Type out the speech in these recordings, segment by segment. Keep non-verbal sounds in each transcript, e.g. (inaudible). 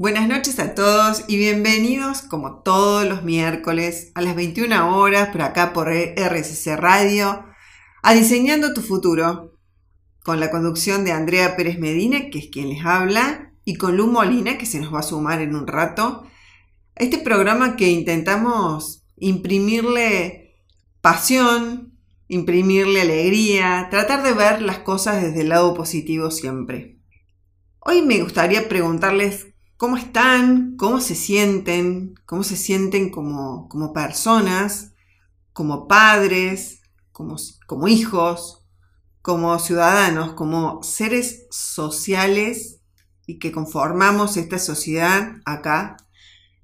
Buenas noches a todos y bienvenidos como todos los miércoles a las 21 horas por acá por RCC Radio a Diseñando tu Futuro con la conducción de Andrea Pérez Medina, que es quien les habla, y con Lu Molina, que se nos va a sumar en un rato. Este programa que intentamos imprimirle pasión, imprimirle alegría, tratar de ver las cosas desde el lado positivo siempre. Hoy me gustaría preguntarles cómo están, cómo se sienten, cómo se sienten como, como personas, como padres, como, como hijos, como ciudadanos, como seres sociales y que conformamos esta sociedad acá,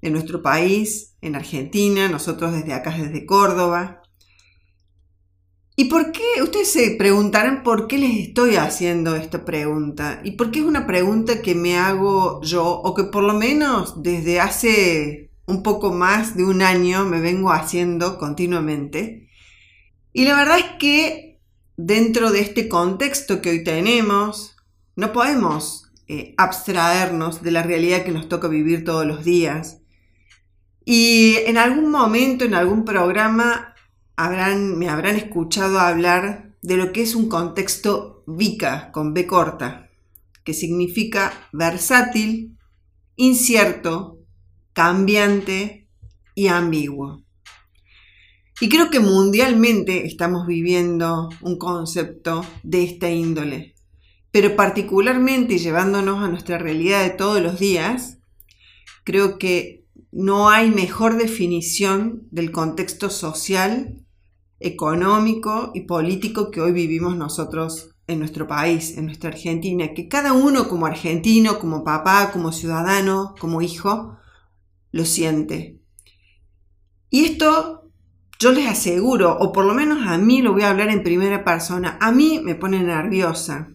en nuestro país, en Argentina, nosotros desde acá, desde Córdoba. ¿Y por qué? Ustedes se preguntarán por qué les estoy haciendo esta pregunta. ¿Y por qué es una pregunta que me hago yo o que por lo menos desde hace un poco más de un año me vengo haciendo continuamente? Y la verdad es que dentro de este contexto que hoy tenemos, no podemos eh, abstraernos de la realidad que nos toca vivir todos los días. Y en algún momento, en algún programa, me habrán escuchado hablar de lo que es un contexto VICA con B corta, que significa versátil, incierto, cambiante y ambiguo. Y creo que mundialmente estamos viviendo un concepto de esta índole, pero particularmente llevándonos a nuestra realidad de todos los días, creo que no hay mejor definición del contexto social económico y político que hoy vivimos nosotros en nuestro país, en nuestra Argentina, que cada uno como argentino, como papá, como ciudadano, como hijo, lo siente. Y esto yo les aseguro, o por lo menos a mí lo voy a hablar en primera persona, a mí me pone nerviosa.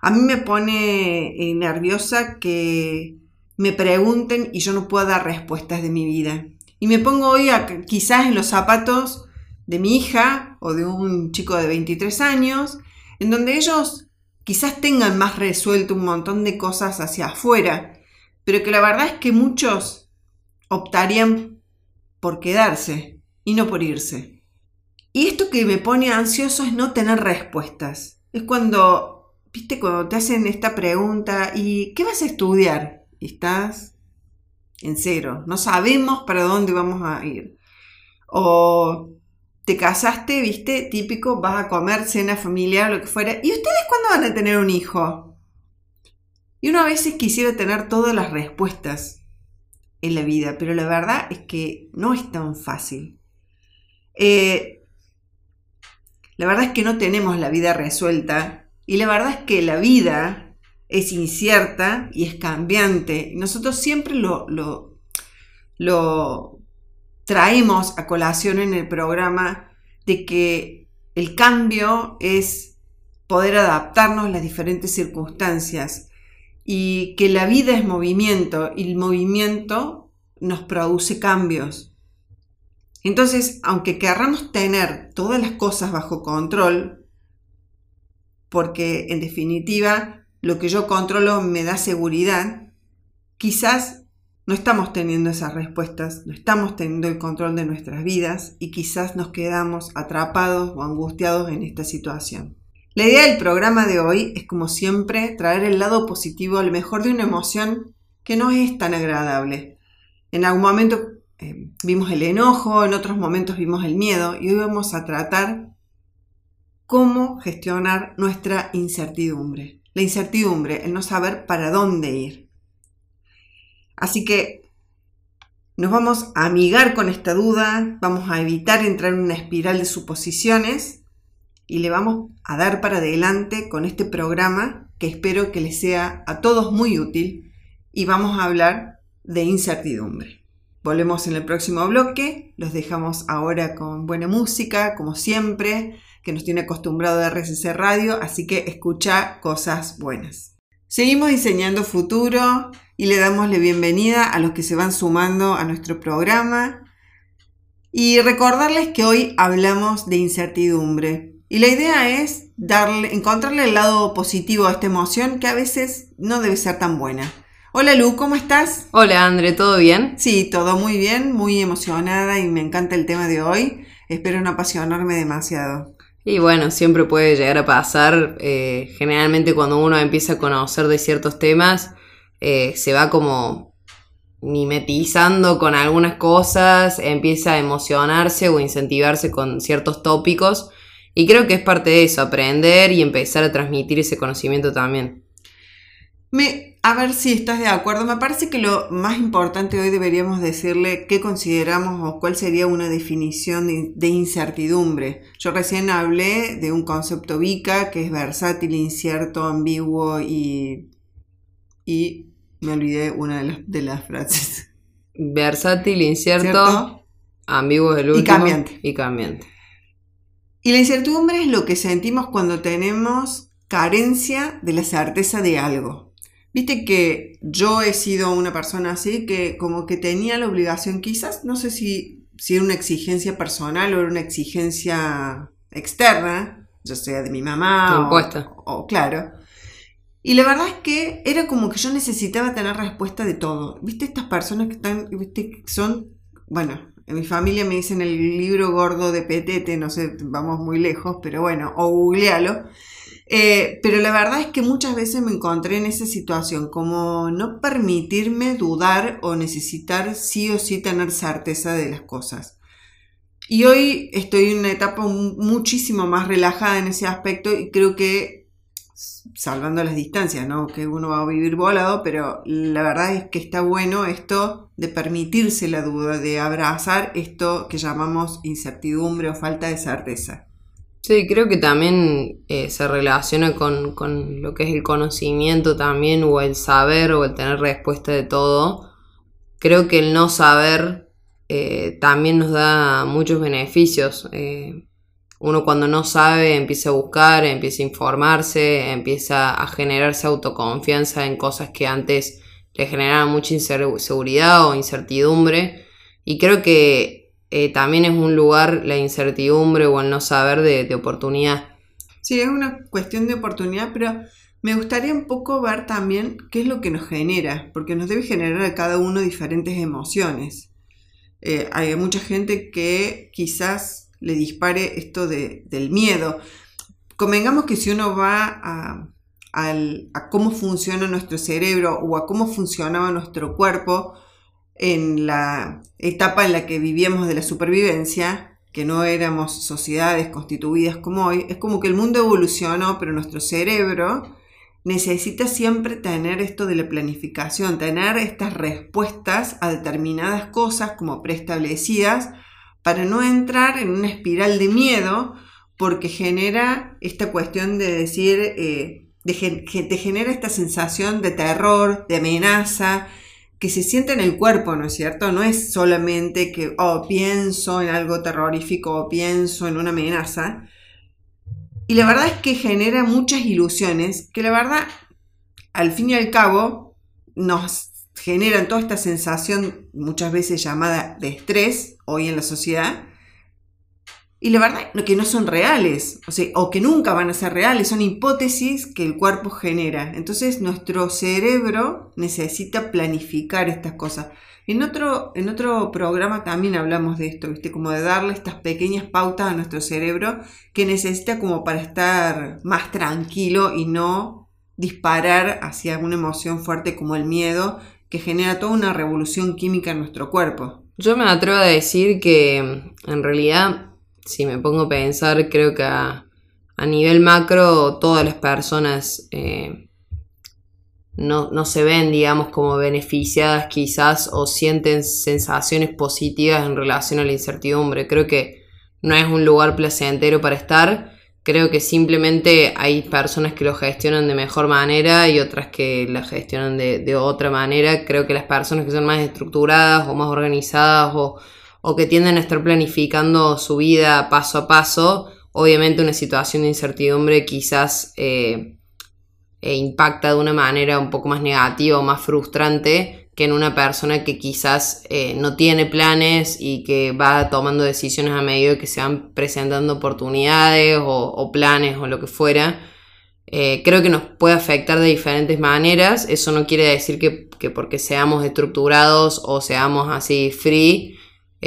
A mí me pone eh, nerviosa que me pregunten y yo no pueda dar respuestas de mi vida. Y me pongo hoy quizás en los zapatos de mi hija o de un chico de 23 años, en donde ellos quizás tengan más resuelto un montón de cosas hacia afuera, pero que la verdad es que muchos optarían por quedarse y no por irse. Y esto que me pone ansioso es no tener respuestas. Es cuando, viste, cuando te hacen esta pregunta, ¿y qué vas a estudiar? Estás en cero, no sabemos para dónde vamos a ir. O te casaste, viste, típico, vas a comer cena familiar, lo que fuera. ¿Y ustedes cuándo van a tener un hijo? Y uno a veces quisiera tener todas las respuestas en la vida, pero la verdad es que no es tan fácil. Eh, la verdad es que no tenemos la vida resuelta y la verdad es que la vida es incierta y es cambiante. Nosotros siempre lo, lo, lo traemos a colación en el programa de que el cambio es poder adaptarnos a las diferentes circunstancias y que la vida es movimiento y el movimiento nos produce cambios. Entonces, aunque querramos tener todas las cosas bajo control, porque en definitiva lo que yo controlo me da seguridad, quizás no estamos teniendo esas respuestas, no estamos teniendo el control de nuestras vidas y quizás nos quedamos atrapados o angustiados en esta situación. La idea del programa de hoy es, como siempre, traer el lado positivo, al mejor de una emoción que no es tan agradable. En algún momento eh, vimos el enojo, en otros momentos vimos el miedo y hoy vamos a tratar cómo gestionar nuestra incertidumbre. La incertidumbre, el no saber para dónde ir. Así que nos vamos a amigar con esta duda, vamos a evitar entrar en una espiral de suposiciones y le vamos a dar para adelante con este programa que espero que les sea a todos muy útil y vamos a hablar de incertidumbre. Volvemos en el próximo bloque, los dejamos ahora con buena música, como siempre, que nos tiene acostumbrado a RCC Radio, así que escucha cosas buenas. Seguimos diseñando futuro y le damos la bienvenida a los que se van sumando a nuestro programa y recordarles que hoy hablamos de incertidumbre. Y la idea es darle, encontrarle el lado positivo a esta emoción que a veces no debe ser tan buena. Hola Lu, ¿cómo estás? Hola André, ¿todo bien? Sí, todo muy bien, muy emocionada y me encanta el tema de hoy. Espero no apasionarme demasiado. Y bueno, siempre puede llegar a pasar. eh, generalmente cuando uno empieza a conocer de ciertos temas, eh, se va como mimetizando con algunas cosas, empieza a emocionarse o incentivarse con ciertos tópicos. Y creo que es parte de eso, aprender y empezar a transmitir ese conocimiento también. Me, a ver si estás de acuerdo. Me parece que lo más importante hoy deberíamos decirle qué consideramos o cuál sería una definición de, de incertidumbre. Yo recién hablé de un concepto VICA que es versátil, incierto, ambiguo y, y me olvidé una de las, de las frases. Versátil, incierto, ¿Cierto? ambiguo es el Y cambiante. Y cambiante. Y la incertidumbre es lo que sentimos cuando tenemos carencia de la certeza de algo. Viste que yo he sido una persona así que como que tenía la obligación, quizás, no sé si, si era una exigencia personal o era una exigencia externa, ya sea de mi mamá o, o- claro. Y la verdad es que era como que yo necesitaba tener respuesta de todo. ¿Viste estas personas que están, viste, que son, bueno, en mi familia me dicen el libro gordo de Petete, no sé, vamos muy lejos, pero bueno, o googlealo. Eh, pero la verdad es que muchas veces me encontré en esa situación, como no permitirme dudar o necesitar sí o sí tener certeza de las cosas. Y hoy estoy en una etapa mu- muchísimo más relajada en ese aspecto y creo que, salvando las distancias, ¿no? Que uno va a vivir volado, pero la verdad es que está bueno esto de permitirse la duda, de abrazar esto que llamamos incertidumbre o falta de certeza. Sí, creo que también eh, se relaciona con, con lo que es el conocimiento también, o el saber, o el tener respuesta de todo. Creo que el no saber eh, también nos da muchos beneficios. Eh, uno cuando no sabe empieza a buscar, empieza a informarse, empieza a generarse autoconfianza en cosas que antes le generaban mucha inseguridad o incertidumbre. Y creo que eh, también es un lugar la incertidumbre o el no saber de, oportunidad. Sí, es una cuestión de oportunidad, pero me gustaría un poco ver también qué es lo que nos genera, porque nos debe generar a cada uno diferentes emociones. Eh, hay mucha gente que quizás le dispare esto de- del miedo. Convengamos que si uno va a cómo funciona nuestro cerebro o a cómo funcionaba nuestro cuerpo en la etapa en la que vivíamos de la supervivencia, que no éramos sociedades constituidas como hoy, es como que el mundo evolucionó, pero nuestro cerebro necesita siempre tener esto de la planificación, tener estas respuestas a determinadas cosas como preestablecidas para no entrar en una espiral de miedo porque genera esta cuestión de decir, eh, te genera esta sensación de terror, de amenaza, que se siente en el cuerpo, ¿no es cierto? No es solamente que, oh, pienso en algo terrorífico o pienso en una amenaza. Y la verdad es que genera muchas ilusiones que la verdad, al fin y al cabo, nos generan toda esta sensación, muchas veces llamada de estrés, hoy en la sociedad, y la verdad que no son reales, o, sea, o que nunca van a ser reales, son hipótesis que el cuerpo genera. Entonces nuestro cerebro necesita planificar estas cosas. En otro, en otro programa también hablamos de esto, ¿viste? Como de darle estas pequeñas pautas a nuestro cerebro que necesita como para estar más tranquilo y no disparar hacia una emoción fuerte como el miedo, que genera toda una revolución química en nuestro cuerpo. Yo me atrevo a decir que en realidad, si me pongo a pensar, creo que a, nivel macro todas las personas eh, no, no se ven, digamos, como beneficiadas quizás o sienten sensaciones positivas en relación a la incertidumbre. Creo que no es un lugar placentero para estar. Creo que simplemente hay personas que lo gestionan de mejor manera y otras que la gestionan de, de otra manera. Creo que las personas que son más estructuradas o más organizadas o, o que tienden a estar planificando su vida paso a paso, obviamente una situación de incertidumbre quizás eh, eh, impacta de una manera un poco más negativa o más frustrante que en una persona que quizás eh, no tiene planes y que va tomando decisiones a medida que se van presentando oportunidades o, planes o lo que fuera. Creo que nos puede afectar de diferentes maneras. Eso no quiere decir que porque seamos estructurados o seamos así free,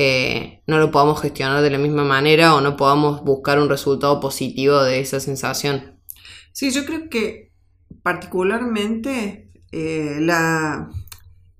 eh, no lo podamos gestionar de la misma manera o no podamos buscar un resultado positivo de esa sensación. Sí, yo creo que particularmente eh, la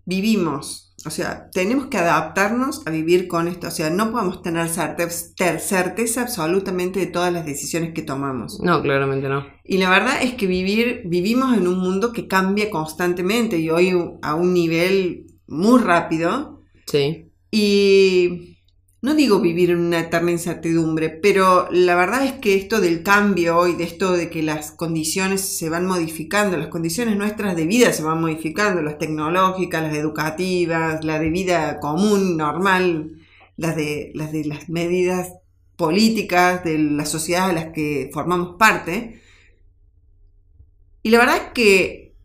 vivimos, o sea, tenemos que adaptarnos a vivir con esto, o sea, no podemos tener certeza, absolutamente de todas las decisiones que tomamos. No, claramente no. Y la verdad es que vivir, vivimos en un mundo que cambia constantemente y hoy a un nivel muy rápido. Sí. Y no digo vivir en una eterna incertidumbre, pero la verdad es que esto del cambio y de esto de que las condiciones se van modificando, las condiciones nuestras de vida se van modificando, las tecnológicas, las educativas, la de vida común, normal, las de las, las medidas políticas de la sociedad a las que formamos parte. Y la verdad es que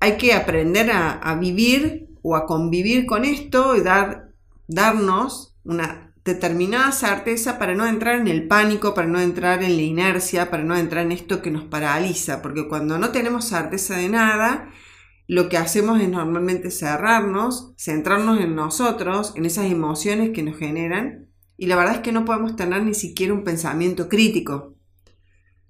hay que aprender a vivir o a convivir con esto y dar, darnos una determinada certeza para no entrar en el pánico, para no entrar en la inercia, para no entrar en esto que nos paraliza, porque cuando no tenemos certeza de nada, lo que hacemos es normalmente cerrarnos, centrarnos en nosotros, en esas emociones que nos generan, y la verdad es que no podemos tener ni siquiera un pensamiento crítico.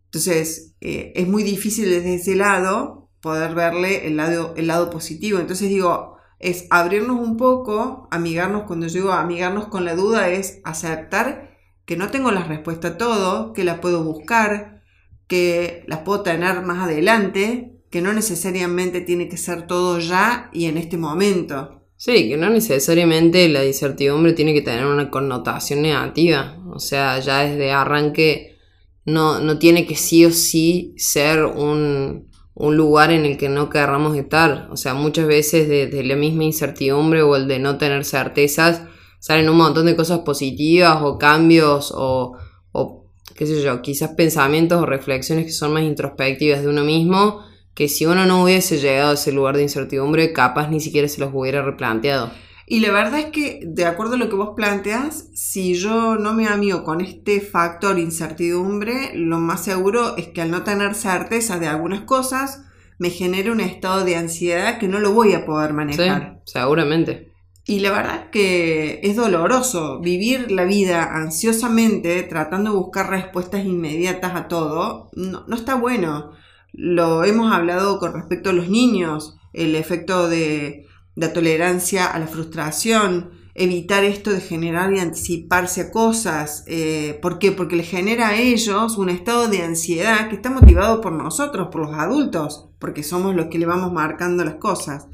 Entonces, eh, es muy difícil desde ese lado poder verle el lado, el lado positivo. Entonces digo, es abrirnos un poco, amigarnos, cuando yo digo amigarnos con la duda, es aceptar que no tengo la respuesta a todo, que la puedo buscar, que la puedo tener más adelante, que no necesariamente tiene que ser todo ya y en este momento. Sí, que no necesariamente la incertidumbre tiene que tener una connotación negativa. O sea, ya desde arranque no, no tiene que sí o sí ser un, un lugar en el que no querramos estar. O sea, muchas veces de, la misma incertidumbre o el de no tener certezas salen un montón de cosas positivas o cambios o, o qué sé yo, quizás pensamientos o reflexiones que son más introspectivas de uno mismo que si uno no hubiese llegado a ese lugar de incertidumbre, capaz ni siquiera se los hubiera replanteado. Y la verdad es que, de acuerdo a lo que vos planteas, si yo no me amigo con este factor incertidumbre, lo más seguro es que al no tener certeza de algunas cosas, me genere un estado de ansiedad que no lo voy a poder manejar. Sí, seguramente. Y la verdad es que es doloroso vivir la vida ansiosamente, tratando de buscar respuestas inmediatas a todo, no, no está bueno. Lo hemos hablado con respecto a los niños, el efecto de la tolerancia a la frustración, evitar esto de generar y anticiparse a cosas. Eh, ¿Por qué? Porque le genera a ellos un estado de ansiedad que está motivado por nosotros, por los adultos, porque somos los que le vamos marcando las cosas.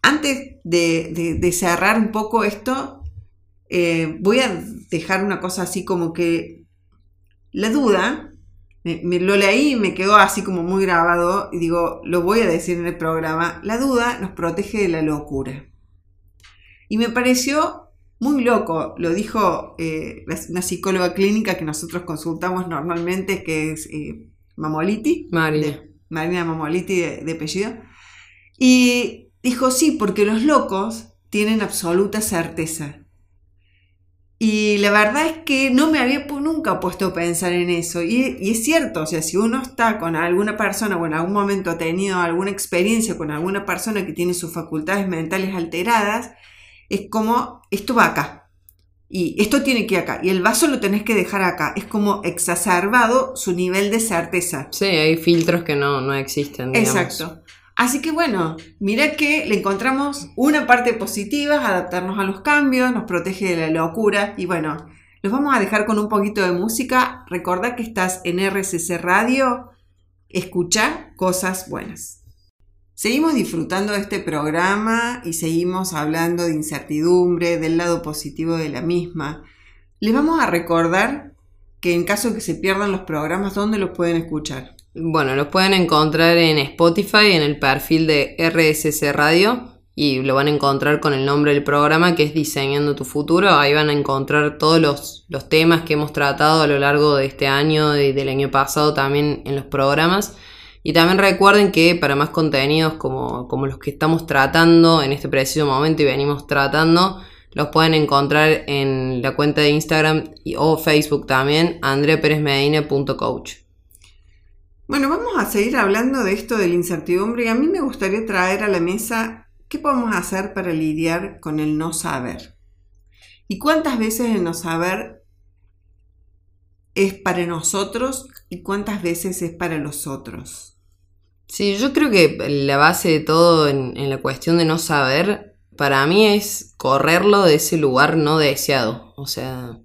Antes de, cerrar un poco esto, eh, voy a dejar una cosa así como que la duda me, lo leí y me quedó así como muy grabado y digo, lo voy a decir en el programa, la duda nos protege de la locura. Y me pareció muy loco, lo dijo eh, una psicóloga clínica que nosotros consultamos normalmente, que es eh, Mamoliti. Marina. Marina Mamoliti de, de apellido. Y dijo, sí, porque los locos tienen absoluta certeza. Y la verdad es que no me había nunca puesto a pensar en eso. Y, es cierto, o sea, si uno está con alguna persona o en algún momento ha tenido alguna experiencia con alguna persona que tiene sus facultades mentales alteradas, es como, esto va acá. Y esto tiene que ir acá. Y el vaso lo tenés que dejar acá. Es como exacerbado su nivel de certeza. Sí, hay filtros que no, no existen. Exacto. Así que bueno, mira que le encontramos una parte positiva, adaptarnos a los cambios, nos protege de la locura y bueno, los vamos a dejar con un poquito de música. Recordá que estás en RCC Radio, escucha cosas buenas. Seguimos disfrutando de este programa y seguimos hablando de incertidumbre, del lado positivo de la misma. Les vamos a recordar que en caso de que se pierdan los programas, ¿dónde los pueden escuchar? Bueno, los pueden encontrar en Spotify, en el perfil de RSC Radio, y lo van a encontrar con el nombre del programa que es Diseñando tu Futuro. Ahí van a encontrar todos los, temas que hemos tratado a lo largo de este año y del año pasado también en los programas. Y también recuerden que para más contenidos como, como los que estamos tratando en este preciso momento y venimos tratando, los pueden encontrar en la cuenta de Instagram o Facebook también, andreaperezmedina.coach. Bueno, vamos a seguir hablando de esto de la incertidumbre y a mí me gustaría traer a la mesa ¿qué podemos hacer para lidiar con el no saber? ¿Y cuántas veces el no saber es para nosotros y cuántas veces es para los otros? Sí, yo creo que la base de todo en, en la cuestión de no saber, para mí es correrlo de ese lugar no deseado. O sea,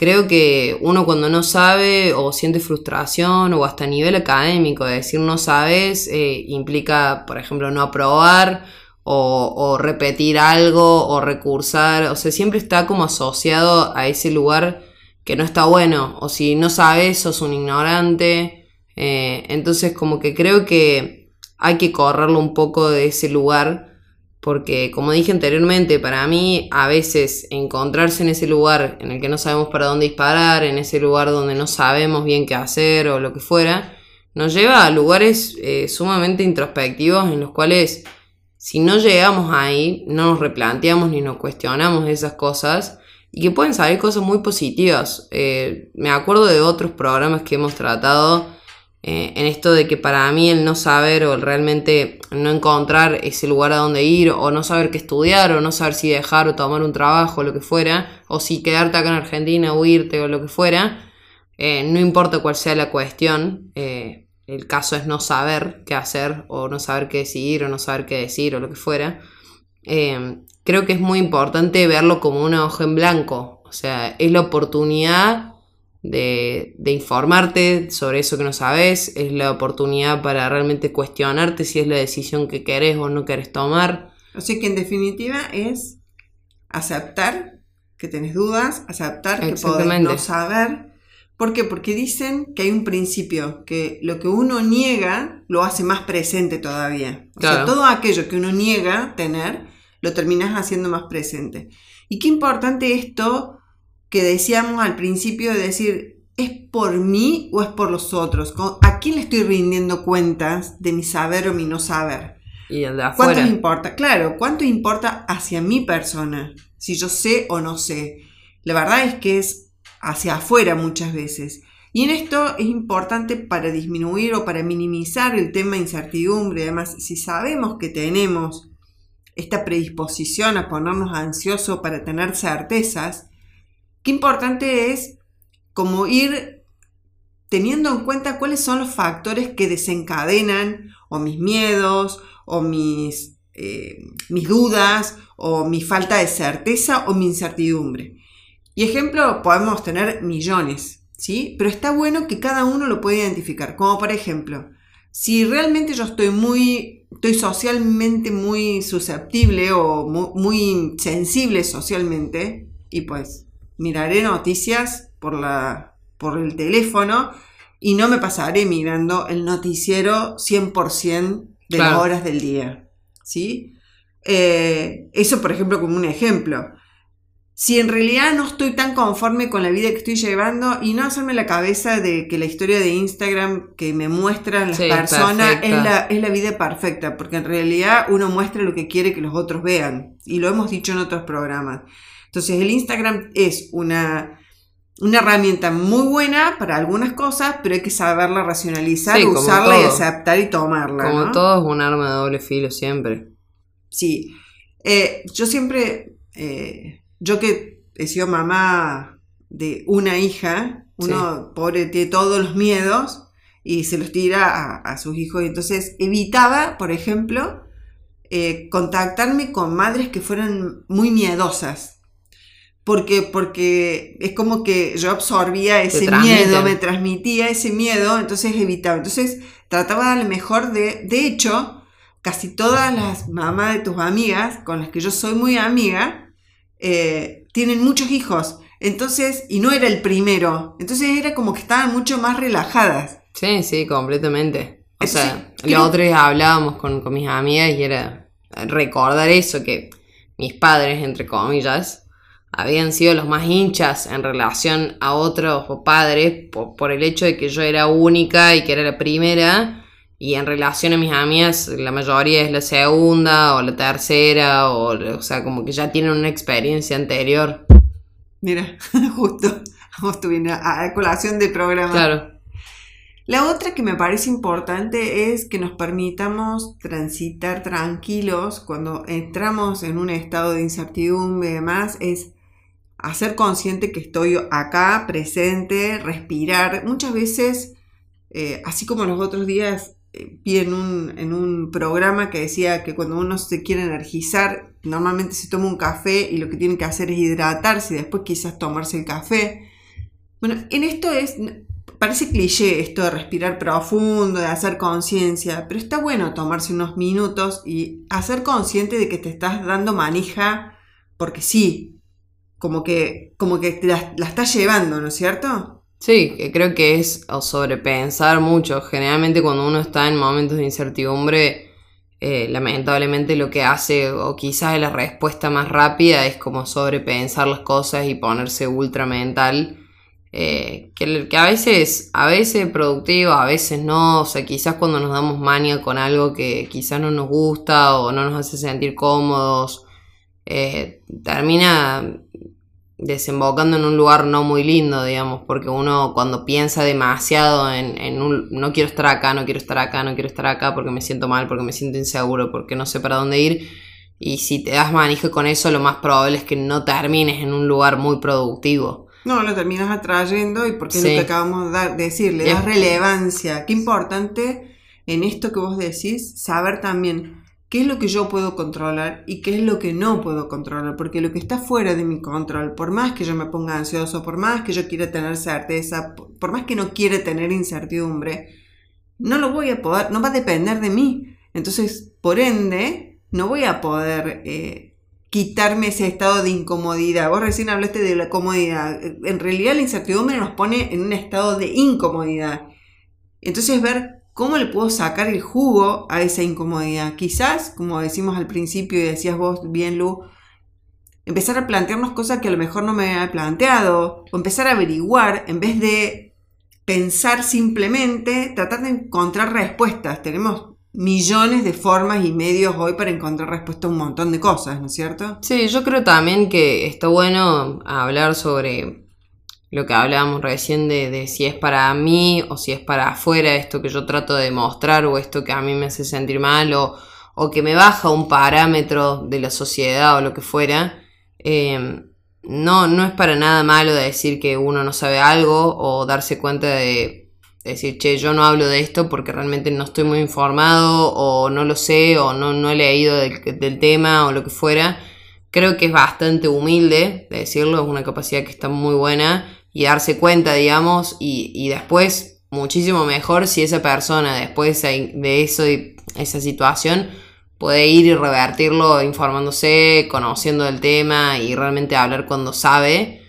creo que uno cuando no sabe o siente frustración o hasta a nivel académico, decir no sabes, eh, implica, por ejemplo, no aprobar o, o, repetir algo o recursar, o sea, siempre está como asociado a ese lugar que no está bueno, o si no sabes, sos un ignorante, eh, entonces como que creo que hay que correrlo un poco de ese lugar porque como dije anteriormente, para mí a veces encontrarse en ese lugar en el que no sabemos para dónde disparar, en ese lugar donde no sabemos bien qué hacer o lo que fuera, nos lleva a lugares eh, sumamente introspectivos en los cuales si no llegamos ahí, no nos replanteamos ni nos cuestionamos esas cosas y que pueden salir cosas muy positivas. Eh, me acuerdo de otros programas que hemos tratado eh, en esto de que para mí el no saber o el realmente no encontrar ese lugar a donde ir o no saber qué estudiar o no saber si dejar o tomar un trabajo o lo que fuera o si quedarte acá en Argentina o o lo que fuera, eh, no importa cuál sea la cuestión, eh, el caso es no saber qué hacer o no saber qué decidir o no saber qué decir o lo que fuera. creo que es muy importante verlo como una hoja en blanco, o sea, es la oportunidad de, informarte sobre eso que no sabes, es la oportunidad para realmente cuestionarte si es la decisión que querés o no querés tomar. O sea que en definitiva es aceptar que tenés dudas, aceptar que podés no saber. ¿Por qué? Porque dicen que hay un principio, que lo que uno niega lo hace más presente todavía. O sea, todo aquello que uno niega tener, lo terminas haciendo más presente. Y qué importante esto que decíamos al principio de decir, ¿es por mí o es por los otros? ¿A quién le estoy rindiendo cuentas de mi saber o mi no saber? Y el de afuera. ¿Cuánto importa? Claro, ¿cuánto importa hacia mi persona? Si yo sé o no sé. La verdad es que es hacia afuera muchas veces. Y en esto es importante para disminuir o para minimizar el tema de incertidumbre. Además, si sabemos que tenemos esta predisposición a ponernos ansiosos para tener certezas, qué importante es como ir teniendo en cuenta cuáles son los factores que desencadenan o mis miedos o mis, eh, mis dudas o mi falta de certeza o mi incertidumbre. Y ejemplo, podemos tener millones, ¿sí? Pero está bueno que cada uno lo pueda identificar. Como por ejemplo, si realmente yo estoy muy, estoy socialmente muy susceptible o muy, muy sensible socialmente, y pues miraré noticias por, la, por el teléfono y no me pasaré mirando el noticiero 100% de las horas del día. ¿sí? Eh, eso, por ejemplo, como un ejemplo. Si en realidad no estoy tan conforme con la vida que estoy llevando y no hacerme la cabeza de que la historia de Instagram que me muestran las personas es la, es la, vida perfecta, porque en realidad uno muestra lo que quiere que los otros vean, y lo hemos dicho en otros programas. Entonces el Instagram es una, una herramienta muy buena para algunas cosas, pero hay que saberla racionalizar, usarla y aceptar y tomarla. Como todo es un arma de doble filo siempre. Sí. Eh, yo siempre, eh, yo que he sido mamá de una hija, uno pobre tiene todos los miedos y se los tira a, sus hijos. Entonces evitaba, por ejemplo, eh, contactarme con madres que fueran muy miedosas porque, porque es como que yo absorbía ese miedo, me transmitía ese miedo, entonces evitaba. Entonces trataba a lo mejor de, de hecho, casi todas las mamás de tus amigas, con las que yo soy muy amiga, eh, tienen muchos hijos. Entonces, y no era el primero. Entonces era como que estaban mucho más relajadas. Sí, sí, completamente. O sea, la otra vez hablábamos con, con mis amigas y era recordar eso, que mis padres, entre comillas, habían sido los más hinchas en relación a otros padres por, el hecho de que yo era única y que era la primera y en relación a mis amigas la mayoría es la segunda o la tercera o, o sea como que ya tienen una experiencia anterior. Mira (laughs) justo justo viene a, colación del programa. Claro. La otra que me parece importante es que nos permitamos transitar tranquilos cuando entramos en un estado de incertidumbre y demás, es hacer consciente que estoy acá, presente, respirar. Muchas veces, eh, así como los otros días eh, vi en un, en un programa que decía que cuando uno se quiere energizar, normalmente se toma un café y lo que tiene que hacer es hidratarse y después quizás tomarse el café. Bueno, en esto es, parece cliché esto de respirar profundo, de hacer conciencia, pero está bueno tomarse unos minutos y hacer consciente de que te estás dando manija porque sí, como que, como que la, la estás llevando, ¿no es cierto? Sí, que creo que es sobrepensar mucho. Generalmente cuando uno está en momentos de incertidumbre, eh, lamentablemente lo que hace, o quizás la respuesta más rápida, es como sobrepensar las cosas y ponerse ultra mental eh, que, que, a veces, a veces productivo, a veces no, o sea, quizás cuando nos damos mania con algo que quizás no nos gusta o no nos hace sentir cómodos, eh, termina desembocando en un lugar no muy lindo, digamos, porque uno cuando piensa demasiado en, en un no quiero estar acá, no quiero estar acá, no quiero estar acá porque me siento mal, porque me siento inseguro, porque no sé para dónde ir, y si te das manija con eso, lo más probable es que no termines en un lugar muy productivo. No, lo terminas atrayendo y porque es lo que acabamos de decir, le das relevancia. Qué importante en esto que vos decís, saber también qué es lo que yo puedo controlar y qué es lo que no puedo controlar, porque lo que está fuera de mi control, por más que yo me ponga ansioso, por más que yo quiera tener certeza, por más que no quiera tener incertidumbre, no lo voy a poder, no va a depender de mí. Entonces, por ende, no voy a poder eh, quitarme ese estado de incomodidad. Vos recién hablaste de la comodidad. En realidad la incertidumbre nos pone en un estado de incomodidad. Entonces ver cómo le puedo sacar el jugo a esa incomodidad. Quizás, como decimos al principio y decías vos bien, Lu, empezar a plantearnos cosas que a lo mejor no me había planteado, o empezar a averiguar en vez de pensar simplemente, tratar de encontrar respuestas. Tenemos millones de formas y medios hoy para encontrar respuesta a un montón de cosas, ¿no es cierto? Sí, yo creo también que está bueno hablar sobre lo que hablábamos recién de, si es para mí o si es para afuera esto que yo trato de mostrar o esto que a mí me hace sentir mal o, que me baja un parámetro de la sociedad o lo que fuera. Eh, no, no es para nada malo decir que uno no sabe algo o darse cuenta de decir, che, yo no hablo de esto porque realmente no estoy muy informado o no lo sé o no, no he leído del, tema o lo que fuera. Creo que es bastante humilde decirlo, es una capacidad que está muy buena y darse cuenta, digamos, y, y después muchísimo mejor si esa persona después de eso y esa situación puede ir y revertirlo informándose, conociendo el tema y realmente hablar cuando sabe.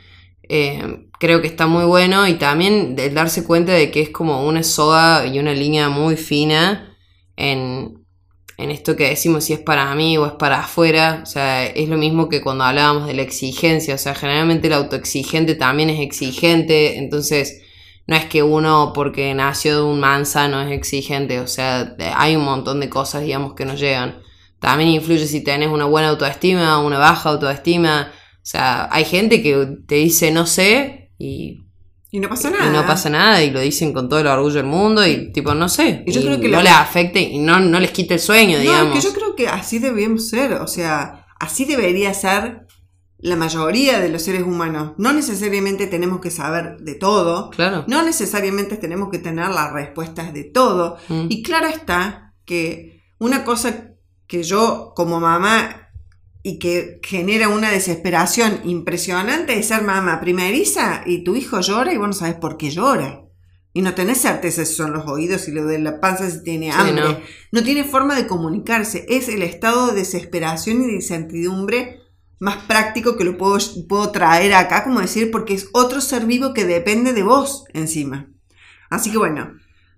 Eh, creo que está muy bueno y también el darse cuenta de que es como una soga y una línea muy fina en, en esto que decimos si es para mí o es para afuera. O sea, es lo mismo que cuando hablábamos de la exigencia. O sea, generalmente el autoexigente también es exigente. Entonces, no es que uno porque nació de un manzano es exigente. O sea, hay un montón de cosas, digamos, que nos llegan. También influye si tenés una buena autoestima, una baja autoestima. O sea, hay gente que te dice no sé y, no pasa nada. Y no pasa nada y lo dicen con todo el orgullo del mundo y tipo, no sé. Y yo creo que no les afecte y no, no les quite el sueño, digamos. que yo creo que así debemos ser, o sea, así debería ser la mayoría de los seres humanos. No necesariamente tenemos que saber de todo. Claro. No necesariamente tenemos que tener las respuestas de todo. Mm. Y claro está que una cosa que yo como mamá y que genera una desesperación impresionante de ser mamá primeriza y tu hijo llora y vos no sabes por qué llora. Y no tenés certeza si son los oídos, y lo de la panza, si tiene hambre. no. tiene forma de comunicarse. Es el estado de desesperación y de incertidumbre más práctico que lo puedo, puedo traer acá, como decir, porque es otro ser vivo que depende de vos encima. Así que bueno,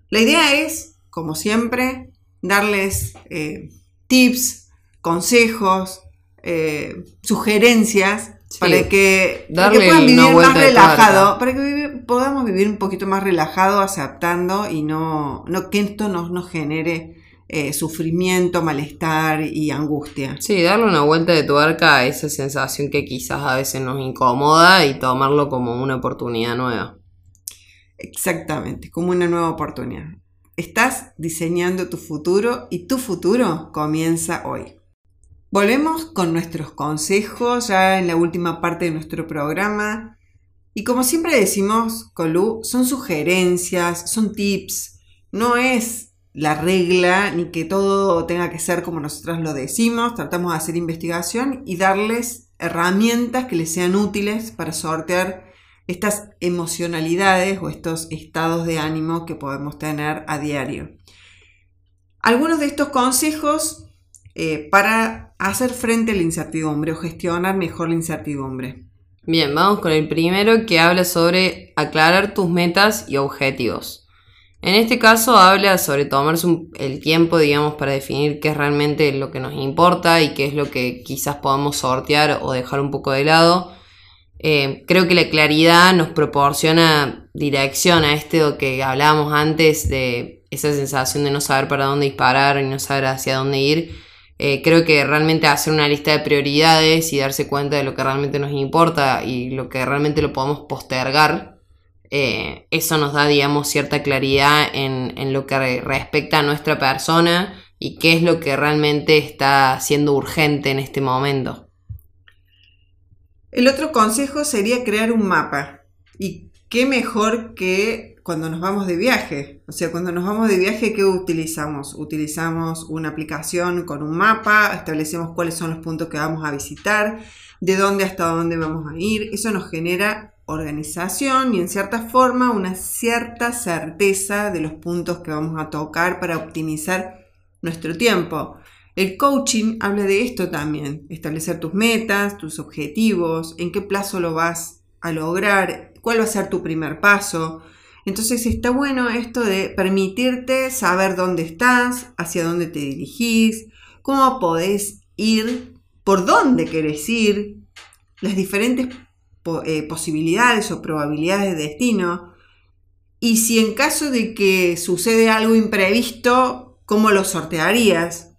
la idea es, como siempre, darles eh, tips, consejos, eh, sugerencias para que, puedan vivir más relajado, para que podamos vivir un poquito más relajado, aceptando y no, no que esto nos, nos genere eh, sufrimiento, malestar y angustia. Sí, darle una vuelta de tuerca a esa sensación que quizás a veces nos incomoda y tomarlo como una oportunidad nueva. Exactamente, como una nueva oportunidad. Estás diseñando tu futuro y tu futuro comienza hoy. Volvemos con nuestros consejos ya en la última parte de nuestro programa. Y como siempre decimos, Colu, son sugerencias, son tips, no es la regla ni que todo tenga que ser como nosotros lo decimos. Tratamos de hacer investigación y darles herramientas que les sean útiles para sortear estas emocionalidades o estos estados de ánimo que podemos tener a diario. Algunos de estos consejos eh, para hacer frente a la incertidumbre o gestionar mejor la incertidumbre. Bien, vamos con el primero que habla sobre aclarar tus metas y objetivos. En este caso habla sobre tomarse el tiempo, digamos, para definir qué es realmente lo que nos importa y qué es lo que quizás podamos sortear o dejar un poco de lado eh, creo que la claridad nos proporciona dirección a esto que hablábamos antes de esa sensación de no saber para dónde disparar y no saber hacia dónde ir. Eh, creo que realmente hacer una lista de prioridades y darse cuenta de lo que realmente nos importa y lo que realmente lo podemos postergar, eh, eso nos da, digamos, cierta claridad en, en lo que respecta a nuestra persona y qué es lo que realmente está siendo urgente en este momento. El otro consejo sería crear un mapa. Y qué mejor que cuando nos vamos de viaje. O sea, cuando nos vamos de viaje, ¿qué utilizamos? Utilizamos una aplicación con un mapa, establecemos cuáles son los puntos que vamos a visitar, de dónde hasta dónde vamos a ir. Eso nos genera organización y en cierta forma una cierta certeza de los puntos que vamos a tocar para optimizar nuestro tiempo. El coaching habla de esto también, establecer tus metas, tus objetivos, en qué plazo lo vas a lograr, cuál va a ser tu primer paso. Entonces está bueno esto de permitirte saber dónde estás, hacia dónde te dirigís, cómo podés ir, por dónde querés ir, las diferentes eh, posibilidades o probabilidades de destino. Y si en caso de que sucede algo imprevisto, ¿cómo lo sortearías?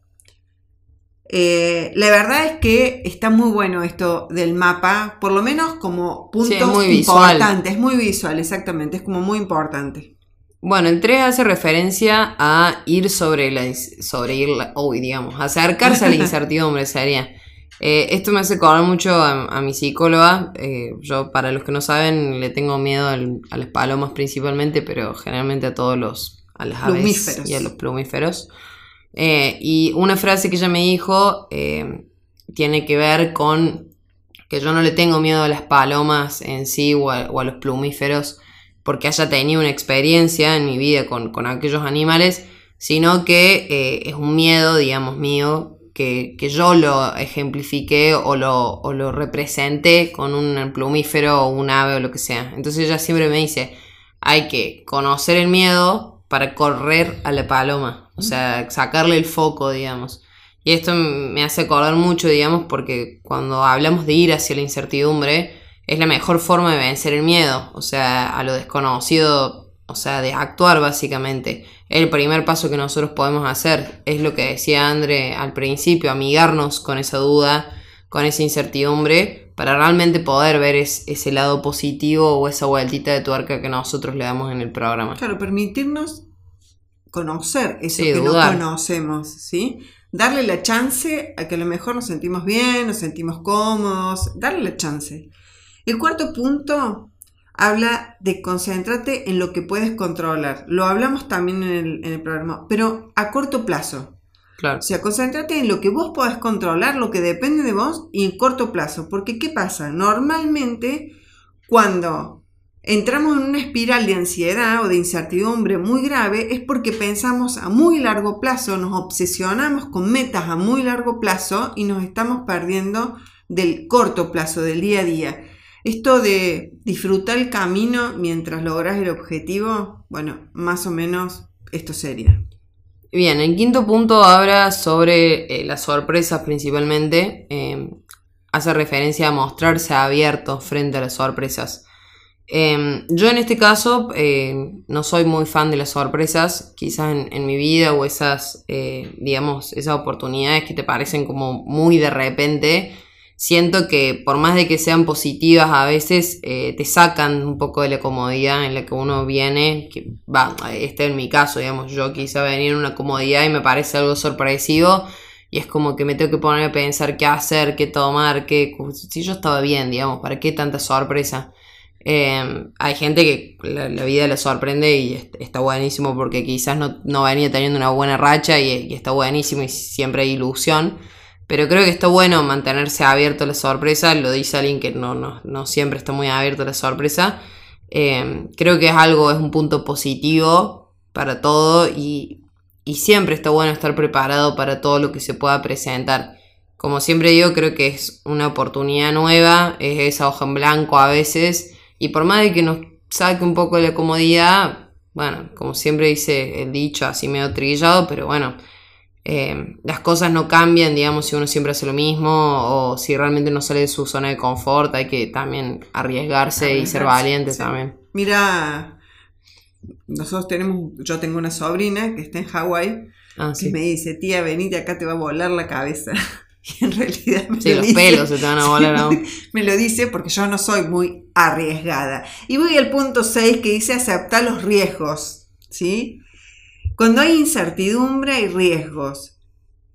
Eh, la verdad es que está muy bueno esto del mapa, por lo menos como puntos sí, es muy importantes. Es muy visual, exactamente, es como muy importante. Bueno, el 3 hace referencia a ir sobre la sobre ir hoy, digamos, acercarse a la (laughs) incertidumbre sería. Eh, esto me hace acordar mucho a, mi psicóloga. Eh, yo, para los que no saben, le tengo miedo a las palomas principalmente, pero generalmente a todos los a las aves y a los plumíferos. Eh, y una frase que ella me dijo eh, tiene que ver con que yo no le tengo miedo a las palomas en sí o a, los plumíferos porque haya tenido una experiencia en mi vida con, aquellos animales, sino que eh, es un miedo, digamos, mío, que, yo lo ejemplifique o lo, o lo represente con un plumífero o un ave o lo que sea. Entonces ella siempre me dice, hay que conocer el miedo para correr a la paloma. O sea, sacarle el foco, digamos. Y esto me hace acordar mucho, digamos, porque cuando hablamos de ir hacia la incertidumbre, es la mejor forma de vencer el miedo, o sea, a lo desconocido, o sea, de actuar básicamente. El primer paso que nosotros podemos hacer es lo que decía André al principio, amigarnos con esa duda, con esa incertidumbre, para realmente poder ver ese lado positivo o esa vueltita de tuerca que nosotros le damos en el programa. Claro, permitirnos conocer eso que no conocemos, ¿sí? Darle la chance a que a lo mejor nos sentimos bien, nos sentimos cómodos, darle la chance. El cuarto punto habla de concentrarte en lo que puedes controlar. Lo hablamos también en el, programa, pero a corto plazo. Claro. O sea, concéntrate en lo que vos podés controlar, lo que depende de vos y en corto plazo. Porque, ¿qué pasa? Normalmente, cuando entramos en una espiral de ansiedad o de incertidumbre muy grave es porque pensamos a muy largo plazo, nos obsesionamos con metas a muy largo plazo y nos estamos perdiendo del corto plazo, del día a día. Esto de disfrutar el camino mientras logras el objetivo, bueno, más o menos esto sería. Bien, el quinto punto habla sobre eh, las sorpresas principalmente. Eh, hace referencia a mostrarse abierto frente a las sorpresas. Em, yo en este caso eh, no soy muy fan de las sorpresas, quizás en, mi vida o esas, eh, digamos, esas oportunidades que te parecen como muy de repente. siento que por más de que sean positivas a veces, eh, te sacan un poco de la comodidad en la que uno viene, que va, este es mi caso, digamos, yo quise venir en una comodidad y me parece algo sorpresivo y es como que me tengo que poner a pensar qué hacer, qué tomar, qué... Si yo estaba bien, digamos, ¿para qué tanta sorpresa? Em, hay gente que la, vida le sorprende y está buenísimo porque quizás no, venía teniendo una buena racha y, está buenísimo y siempre hay ilusión. Pero creo que está bueno mantenerse abierto a la sorpresa. Lo dice alguien que no, siempre está muy abierto a la sorpresa. Em, creo que es algo, es un punto positivo para todo y, y siempre está bueno estar preparado para todo lo que se pueda presentar. Como siempre digo, creo que es una oportunidad nueva, es esa hoja en blanco a veces y por más de que nos saque un poco de la comodidad, bueno, como siempre dice el dicho, así medio trillado, pero bueno, eh, las cosas no cambian, digamos, si uno siempre hace lo mismo o si realmente no sale de su zona de confort, hay que también arriesgarse, y ser valiente también. Mira, nosotros tenemos, yo tengo una sobrina que está en Hawái ah, y me dice, tía, venite acá, te va a volar la cabeza. (laughs) Y en realidad me sí, los pelos se te van a volar aún. Me lo dice porque yo no soy muy arriesgada. Y voy al punto 6 que dice aceptar los riesgos. ¿sí? Cuando hay incertidumbre hay riesgos.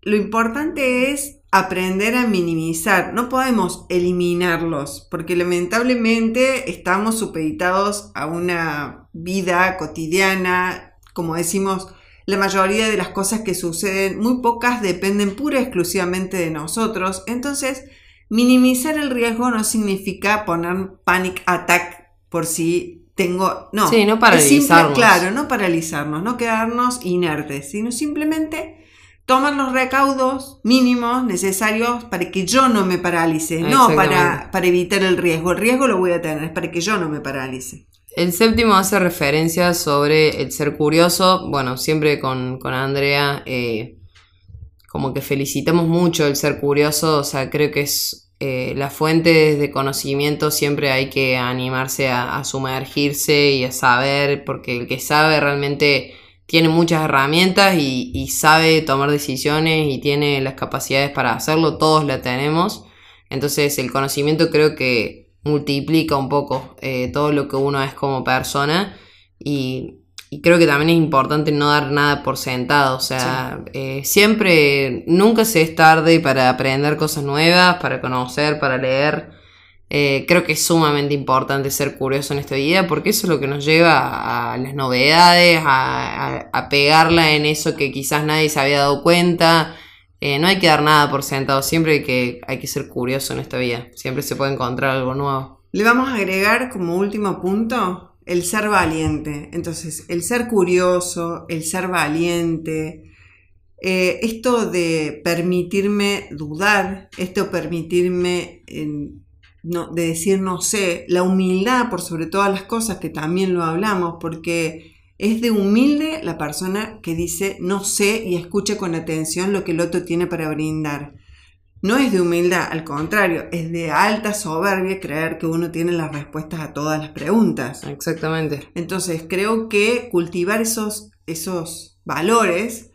Lo importante es aprender a minimizar. No podemos eliminarlos porque lamentablemente estamos supeditados a una vida cotidiana, como decimos, la mayoría de las cosas que suceden, muy pocas dependen pura y exclusivamente de nosotros. Entonces, minimizar el riesgo no significa poner panic attack por si tengo... No, sí, no paralizarnos. claro, no paralizarnos, no quedarnos inertes, sino simplemente tomar los recaudos mínimos necesarios para que yo no me paralice, no para, para evitar el riesgo. El riesgo lo voy a tener, para que yo no me paralice. El séptimo hace referencia sobre el ser curioso. Bueno, siempre con, Andrea, eh, como que felicitamos mucho el ser curioso. O sea, creo que es eh, la fuente de conocimiento. Siempre hay que animarse a, sumergirse y a saber, porque el que sabe realmente tiene muchas herramientas y, y sabe tomar decisiones y tiene las capacidades para hacerlo. Todos la tenemos. Entonces, el conocimiento creo que multiplica un poco eh, todo lo que uno es como persona y, creo que también es importante no dar nada por sentado, o sea, eh, siempre, nunca se es tarde para aprender cosas nuevas, para conocer, para leer. Eh, creo que es sumamente importante ser curioso en esta vida porque eso es lo que nos lleva a las novedades, a, a pegarla en eso que quizás nadie se había dado cuenta, eh, no hay que dar nada por sentado, siempre hay que, hay que ser curioso en esta vida, siempre se puede encontrar algo nuevo. Le vamos a agregar como último punto el ser valiente. Entonces, el ser curioso, el ser valiente, eh, esto de permitirme dudar, esto permitirme de decir no sé, la humildad por sobre todas las cosas que también lo hablamos, porque es de humilde la persona que dice no sé y escucha con atención lo que el otro tiene para brindar. No es de humildad, al contrario, es de alta soberbia creer que uno tiene las respuestas a todas las preguntas. Exactamente. Entonces creo que cultivar esos, esos valores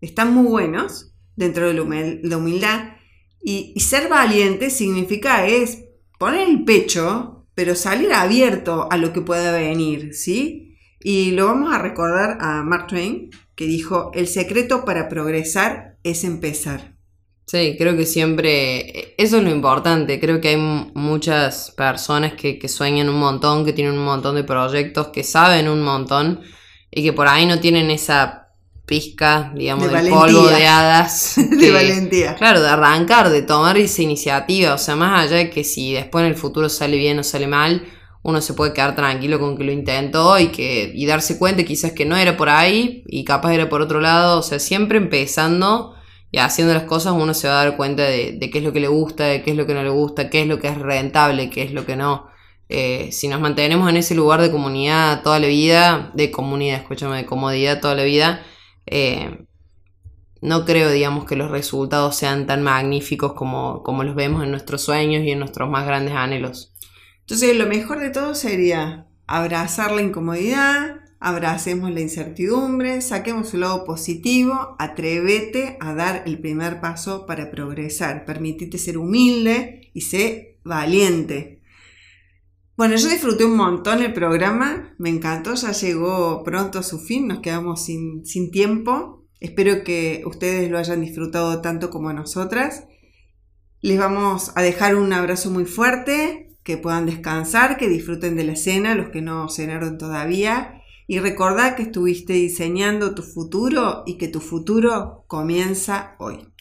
están muy buenos dentro de la humildad y, y ser valiente significa es poner el pecho, pero salir abierto a lo que pueda venir, ¿sí? Y lo vamos a recordar a Mark Twain, que dijo, el secreto para progresar es empezar. Sí, creo que siempre, eso es lo importante, creo que hay muchas personas que, sueñan un montón, que tienen un montón de proyectos, que saben un montón y que por ahí no tienen esa pizca, digamos, de, polvo de hadas. (laughs) de valentía. Claro, de arrancar, de tomar esa iniciativa, o sea, más allá de que si después en el futuro sale bien o sale mal, uno se puede quedar tranquilo con que lo intentó y que y darse cuenta quizás que no era por ahí y capaz era por otro lado, o sea, siempre empezando y haciendo las cosas uno se va a dar cuenta de, qué es lo que le gusta, de qué es lo que no le gusta, qué es lo que es rentable, qué es lo que no. Eh, si nos mantenemos en ese lugar de comunidad toda la vida, de comunidad, escúchame, de comodidad toda la vida, eh, no creo, digamos, que los resultados sean tan magníficos como, como los vemos en nuestros sueños y en nuestros más grandes anhelos. Entonces, lo mejor de todo sería abrazar la incomodidad, abracemos la incertidumbre, saquemos el lado positivo, atrévete a dar el primer paso para progresar, permitite ser humilde y sé valiente. Bueno, yo disfruté un montón el programa, me encantó, ya llegó pronto a su fin, nos quedamos sin, sin tiempo. Espero que ustedes lo hayan disfrutado tanto como nosotras. Les vamos a dejar un abrazo muy fuerte, que puedan descansar, que disfruten de la cena, los que no cenaron todavía. Y recordad que estuviste diseñando tu futuro y que tu futuro comienza hoy.